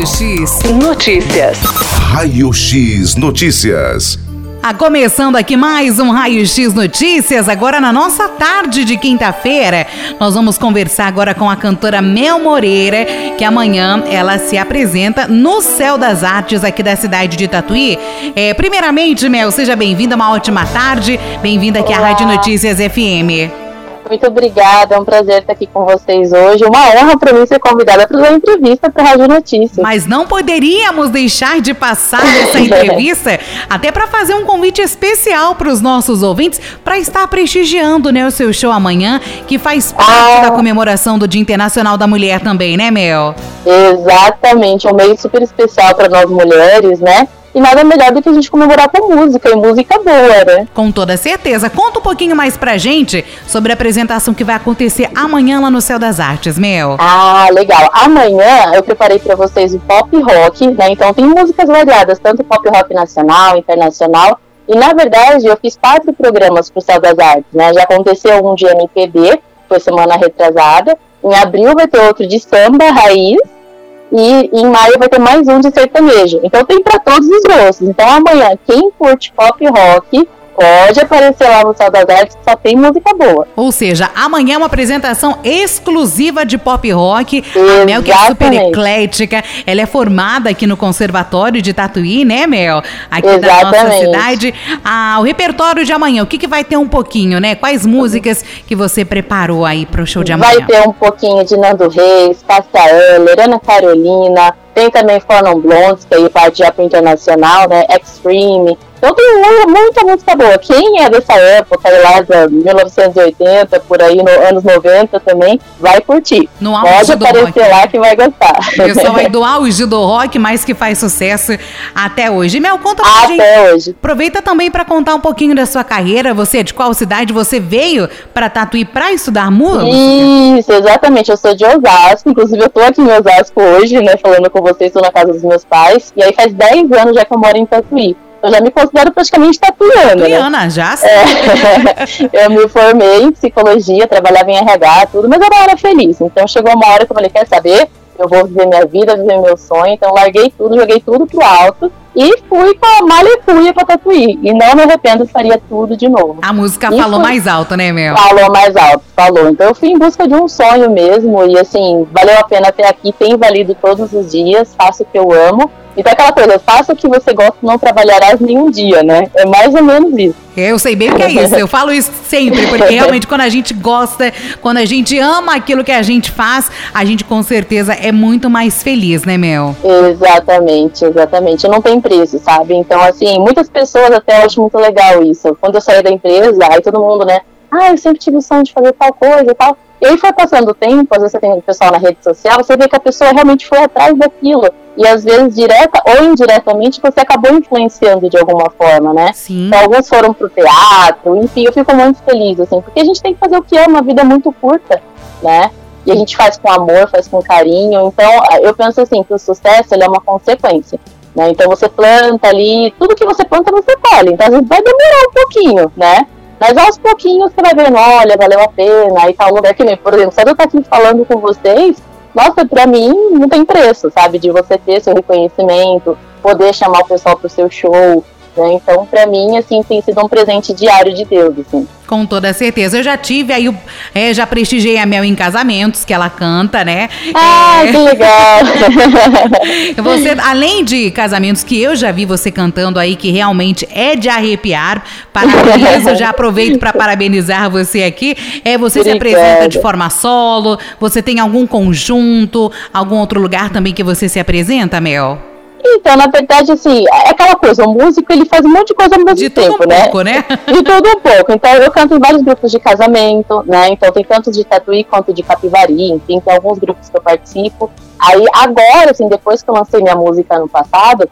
Raio X Notícias. Raio X Notícias. Ah, começando aqui mais um Raio X Notícias, agora na nossa tarde de quinta-feira. Nós vamos conversar agora com a cantora Mel Moreira, que amanhã ela se apresenta no Céu das Artes aqui da cidade de Tatuí. É, primeiramente, Mel, seja bem-vinda, uma ótima tarde. Bem-vinda aqui Olá. à Rádio Notícias FM. Muito obrigada, é um prazer estar aqui com vocês hoje. Uma honra para mim ser convidada para uma entrevista para a Rádio Notícias. Mas não poderíamos deixar de passar essa entrevista, até para fazer um convite especial para os nossos ouvintes, para estar prestigiando né, o seu show amanhã, que faz parte ah. da comemoração do Dia Internacional da Mulher também, né, Mel? Exatamente, é um meio super especial para nós mulheres, né? E nada melhor do que a gente comemorar com música, e música boa, né? Com toda certeza. Conta um pouquinho mais pra gente sobre a apresentação que vai acontecer amanhã lá no Céu das Artes, Mel. Ah, legal. Amanhã eu preparei para vocês o pop rock, né? Então tem músicas variadas, tanto pop rock nacional, internacional. E na verdade eu fiz quatro programas pro Céu das Artes, né? Já aconteceu um de MPB, foi semana retrasada. Em abril vai ter outro de samba raiz e em maio vai ter mais um de sertanejo. Então tem para todos os gostos. Então amanhã, quem curte pop rock, pode aparecer lá no Artes, só tem música boa. Ou seja, amanhã é uma apresentação exclusiva de pop rock. Exatamente. A Mel, que é super eclética, ela é formada aqui no Conservatório de Tatuí, né, Mel? Aqui Exatamente. da nossa cidade. Ah, o repertório de amanhã, o que, que vai ter um pouquinho, né? Quais músicas que você preparou aí pro show de amanhã? Vai ter um pouquinho de Nando Reis, Cássia Eller, Ana Carolina, tem também Fonon Blondes, que aí parte já pro internacional, né? Extreme, então tem muita música boa. Quem é dessa época, lá de 1980, por aí, no anos 90 também, vai curtir. No Pode aparecer rock. lá que vai gostar. Pessoal aí do auge do rock, mas que faz sucesso até hoje. Mel, conta pra até gente. Até hoje. Aproveita também para contar um pouquinho da sua carreira. Você é de qual cidade você veio para Tatuí para estudar música? Isso, exatamente. Eu sou de Osasco. Inclusive, eu tô aqui em Osasco hoje, né, falando com vocês, tô na casa dos meus pais. E aí faz 10 anos já que eu moro em Tatuí. Eu já me considero praticamente tatuiana. Tatuiana, né? já é, Eu me formei em psicologia, trabalhava em RH, tudo, mas eu não era feliz. Então chegou uma hora que eu falei, quer saber? Eu vou viver minha vida, viver meu sonho. Então larguei tudo, joguei tudo pro alto e fui com a malecuia pra Tatuí. E não me arrependo, faria tudo de novo. A música e falou mais alto, né, Mel? Falou mais alto, falou. Então eu fui em busca de um sonho mesmo. E assim, valeu a pena até aqui, tem valido todos os dias, faço o que eu amo. Então aquela coisa, faça o que você gosta, não trabalharás nenhum dia, né? É mais ou menos isso. Eu sei bem o que é isso, eu falo isso sempre, porque realmente quando a gente gosta, quando a gente ama aquilo que a gente faz, a gente com certeza é muito mais feliz, né, Mel? Exatamente, exatamente. Não tem preço, sabe? Então, assim, muitas pessoas até acham muito legal isso. Quando eu saí da empresa, aí todo mundo, né? Ah, eu sempre tive o sonho de fazer tal coisa e tal. E aí foi passando o tempo, às vezes você tem o pessoal na rede social, você vê que a pessoa realmente foi atrás daquilo. E às vezes, direta ou indiretamente, você acabou influenciando de alguma forma, né? Sim. Então, alguns foram pro teatro, enfim, eu fico muito feliz, assim, porque a gente tem que fazer o que ama, a vida é muito curta, né? E a gente faz com amor, faz com carinho. Então, eu penso assim, que o sucesso ele é uma consequência. Né? Então você planta ali, tudo que você planta você colhe. Então às vezes vai demorar um pouquinho, né? Mas aos pouquinhos você vai vendo, olha, valeu a pena, e tal lugar que nem, por exemplo, se eu estar aqui falando com vocês, nossa, pra mim não tem preço, sabe? De você ter seu reconhecimento, poder chamar o pessoal pro seu show, né? Então, para mim, assim, tem sido um presente diário de Deus, assim. Com toda certeza. Eu já tive aí, é, já prestigiei a Mel em casamentos, que ela canta, né? Ah, é... que legal! você, além de casamentos que eu já vi você cantando aí, que realmente é de arrepiar, parabéns, eu já aproveito para parabenizar você aqui. É, você Obrigada. se apresenta de forma solo, você tem algum conjunto, algum outro lugar também que você se apresenta, Mel? Então, na verdade, assim, é aquela coisa, o músico ele faz um monte de coisa ao mesmo de tempo, um né? Pouco, né? De tudo um pouco. Então, eu canto em vários grupos de casamento, né? Então, tem tanto de tatuí quanto de capivari, enfim, tem alguns grupos que eu participo. Aí, agora, assim, depois que eu lancei minha música ano passado,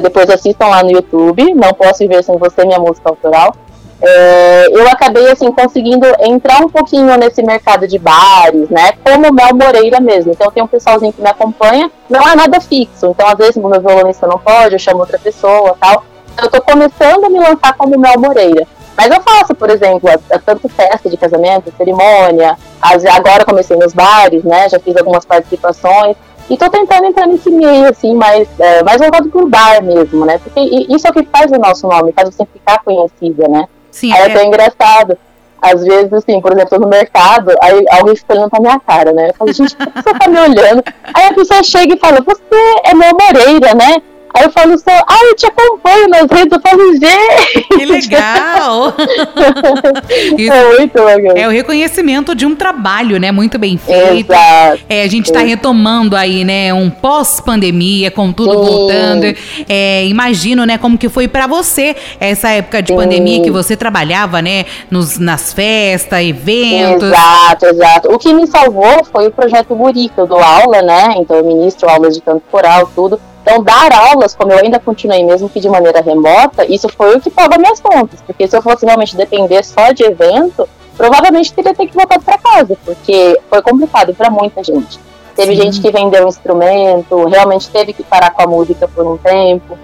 depois assistam lá no YouTube, Não Posso Viver Sem Você, minha música autoral, é, eu acabei assim conseguindo entrar um pouquinho nesse mercado de bares, né? Como Mel Moreira mesmo. Então tem um pessoalzinho que me acompanha, não é nada fixo. Então às vezes o meu violonista não pode, eu chamo outra pessoa, tal. Então, eu tô começando a me lançar como Mel Moreira. Mas eu faço, por exemplo, a, a tanto festa de casamento, cerimônia. As, agora comecei nos bares, né? Já fiz algumas participações. E tô tentando entrar nesse meio, assim, mais, é, mais voltado pro bar mesmo, né? Porque isso é o que faz o nosso nome, faz você ficar conhecida, né? Sim, aí é até engraçado. Às vezes, assim, por exemplo, tô no mercado, aí alguém fica olhando pra minha cara, né? Eu falo, gente, por que você tá me olhando? Aí a pessoa chega e fala, você é meu Moreira, né? Aí eu falo só, ah, eu te acompanho nas redes, eu falo, gente! Que legal! Isso é muito legal. É o reconhecimento de um trabalho, né? Muito bem feito. Exato. É, a gente está retomando aí, né? Um pós-pandemia, com tudo Sim. voltando. É, imagino, né? Como que foi para você essa época de Sim. pandemia que você trabalhava, né? Nos, nas festas, eventos. Exato, exato. O que me salvou foi o projeto Guri, que eu dou aula, né? Então eu ministro aulas de canto coral, tudo. Então, dar aulas, como eu ainda continuei, mesmo que de maneira remota, isso foi o que pagou minhas contas. Porque se eu fosse realmente depender só de evento, provavelmente teria ter que voltar para casa, porque foi complicado para muita gente. Teve Sim. gente que vendeu um instrumento, realmente teve que parar com a música por um tempo.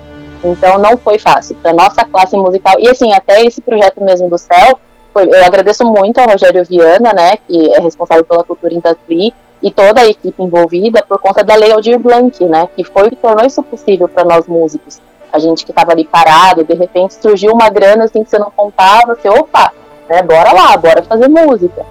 Então, não foi fácil para nossa classe musical. E assim, até esse projeto mesmo do Céu, foi- eu agradeço muito ao Rogério Viana, né, que é responsável pela cultura em Tatuí, e toda a equipe envolvida por conta da Lei Aldir Blanc, né, que foi que tornou isso possível para nós músicos. A gente que estava ali parado, de repente surgiu uma grana assim que você não contava, você, opa, né, bora lá, bora fazer música.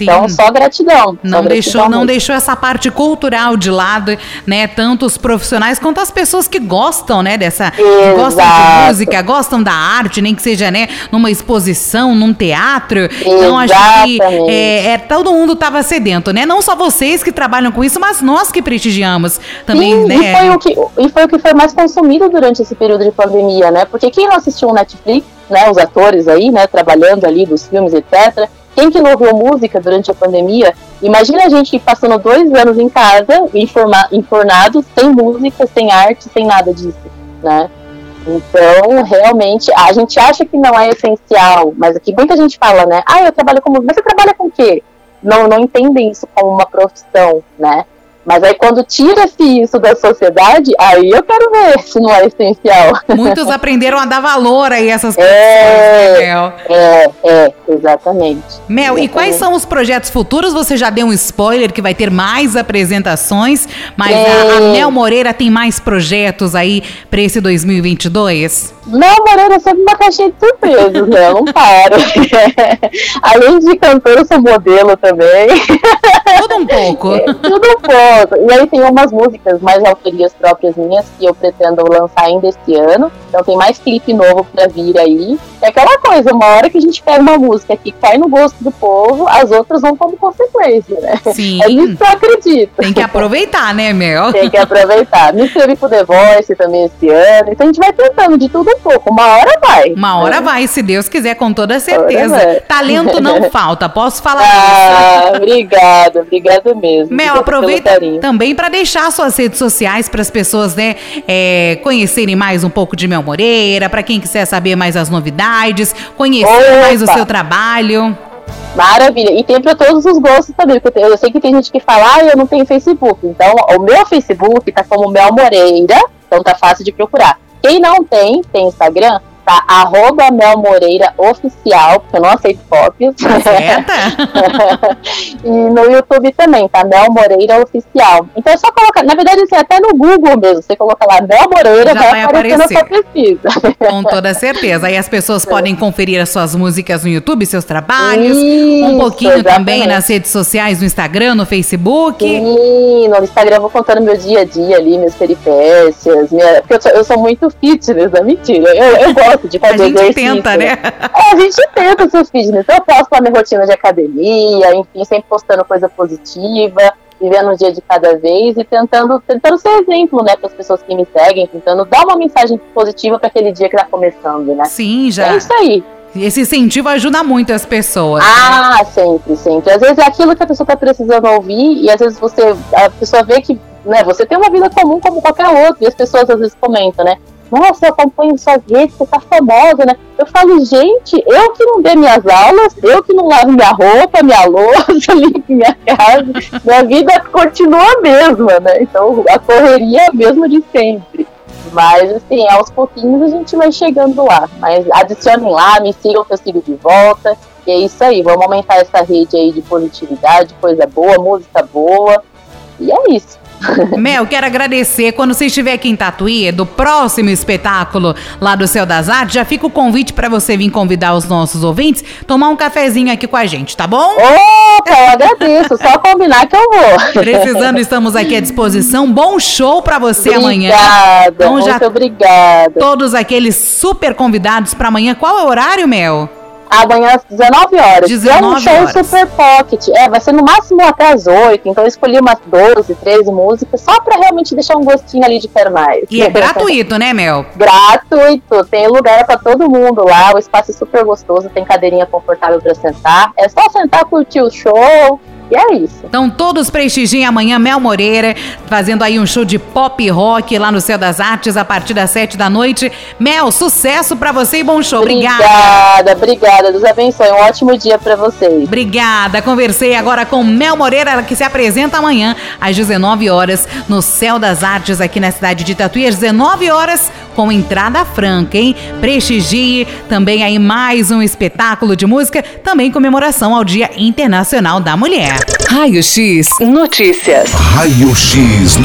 Então, Sim. só gratidão. Não só deixou, gratidão não mesmo. deixou essa parte cultural de lado, né? Tanto os profissionais quanto as pessoas que gostam, né? Dessa gostam de música, gostam da arte, nem que seja, né? Numa exposição, num teatro. Então acho que Exatamente. é, é, todo mundo estava sedento, né? Não só vocês que trabalham com isso, mas nós que prestigiamos também, Sim, né? e, foi o que, e foi o que foi mais consumido durante esse período de pandemia, né? Porque quem não assistiu o Netflix, né? Os atores aí, né? Trabalhando ali dos filmes, etc. Quem que não ouviu música durante a pandemia? Imagina a gente passando dois anos em casa, informa, informado, sem música, sem arte, sem nada disso, né? Então, realmente, a gente acha que não é essencial, mas aqui muita gente fala, né? Ah, eu trabalho com música. Mas você trabalha com o quê? Não, não entendem isso como uma profissão, né? Mas aí quando tira-se isso da sociedade, aí eu quero ver se não é essencial. Muitos aprenderam a dar valor aí a essas É. pessoas, né, Mel? É, é, exatamente. Mel, e quais são os projetos futuros? Você já deu um spoiler que vai ter mais apresentações, mas a, a Tem. Mel Moreira tem mais projetos aí para esse 2022? Mel Moreira é sempre uma caixinha de surpresas, né? Eu não paro. Além de cantora, eu sou modelo também. Tudo um pouco. Tudo um pouco. E aí tem umas músicas mais autorias próprias minhas que eu pretendo lançar ainda esse ano. Então tem mais clipe novo pra vir aí. É aquela coisa, uma hora que a gente pega uma música que cai no gosto do povo, as outras vão como consequência, né? Sim. É nisso que eu acredito. Tem que aproveitar, né, Mel? Tem que aproveitar. Me inscrevi pro The Voice também esse ano. Então a gente vai tentando de tudo um pouco. Uma hora vai. Uma hora vai, se Deus quiser, com toda certeza. Talento não falta, posso falar isso. Ah, obrigada, obrigada mesmo. Mel, aproveita também para deixar suas redes sociais para as pessoas, né, é, conhecerem mais um pouco de Mel Moreira, para quem quiser saber mais as novidades, conhecer Opa! mais o seu trabalho. Maravilha. E tem para todos os gostos também, porque eu sei que tem gente que fala, ah, eu não tenho Facebook. Então, o meu Facebook tá como Mel Moreira, então tá fácil de procurar. Quem não tem, tem Instagram, tá arroba Mel Moreira Oficial, porque eu não aceito cópias. E no YouTube também, tá? Mel Moreira Oficial. Então é só colocar, na verdade, assim, até no Google mesmo, você coloca lá Mel Moreira, Já vai, vai aparecer na sua pesquisa. Com toda certeza. Aí as pessoas podem conferir as suas músicas no YouTube, seus trabalhos, um Isso, pouquinho também exatamente. nas redes sociais, no Instagram, no Facebook. Sim, no Instagram eu vou contando meu dia a dia ali, minhas peripécias, minha... porque eu sou, eu sou muito fitness, é mentira. Eu, eu gosto de A fazer gente exercício. tenta, né? É, a gente tenta ser fitness. Eu posto lá minha rotina de academia, enfim, sempre postando coisa positiva, vivendo um dia de cada vez e tentando, tentando ser exemplo, né, para as pessoas que me seguem, tentando dar uma mensagem positiva para aquele dia que tá começando, né? Sim, É já. isso aí. Esse incentivo ajuda muito as pessoas. Ah, sempre, sempre. Às vezes é aquilo que a pessoa tá precisando ouvir e às vezes você, a pessoa vê que, né, você tem uma vida comum como qualquer outra e as pessoas às vezes comentam, né? Nossa, eu acompanho suas redes, você tá famosa, né? Eu falo, gente, eu que não dei minhas aulas, eu que não lavo minha roupa, minha louça, limpo minha casa, minha vida continua a mesma, né? Então a correria é a mesma de sempre. Mas, assim, aos pouquinhos a gente vai chegando lá. Mas adicionem lá, me sigam que eu sigo de volta. E é isso aí, vamos aumentar essa rede aí de positividade, coisa boa, música boa. E é isso. Mel, quero agradecer. Quando você estiver aqui em Tatuí, do próximo espetáculo lá do Céu das Artes, já fica o convite para você vir convidar os nossos ouvintes, tomar um cafezinho aqui com a gente, tá bom? Opa, eu agradeço. Só combinar que eu vou. Precisando, estamos aqui à disposição. Bom show para você obrigada, amanhã. Então, muito já obrigada. Todos aqueles super convidados para amanhã. Qual é o horário, Mel? Amanhã às 19 horas. 19 é um show horas. super pocket. É, vai ser no máximo até as 8. Então eu escolhi umas 12, 13 músicas, só pra realmente deixar um gostinho ali de quero mais. E é gratuito, né, Mel? Gratuito. Tem lugar pra todo mundo lá. O espaço é super gostoso, tem cadeirinha confortável pra sentar. É só sentar, curtir o show. E é isso. Então todos prestigiem amanhã Mel Moreira, fazendo aí um show de pop rock lá no Céu das Artes a partir das sete da noite. Mel, sucesso para você e bom show. Obrigada. Obrigada, obrigada. Deus abençoe. Um ótimo dia para vocês. Obrigada. Conversei agora com Mel Moreira, que se apresenta amanhã às 19 horas no Céu das Artes aqui na cidade de Tatuí, às 19 horas com entrada franca, hein? Prestigie também aí mais um espetáculo de música, também comemoração ao Dia Internacional da Mulher. Raio X Notícias. Raio X Notícias.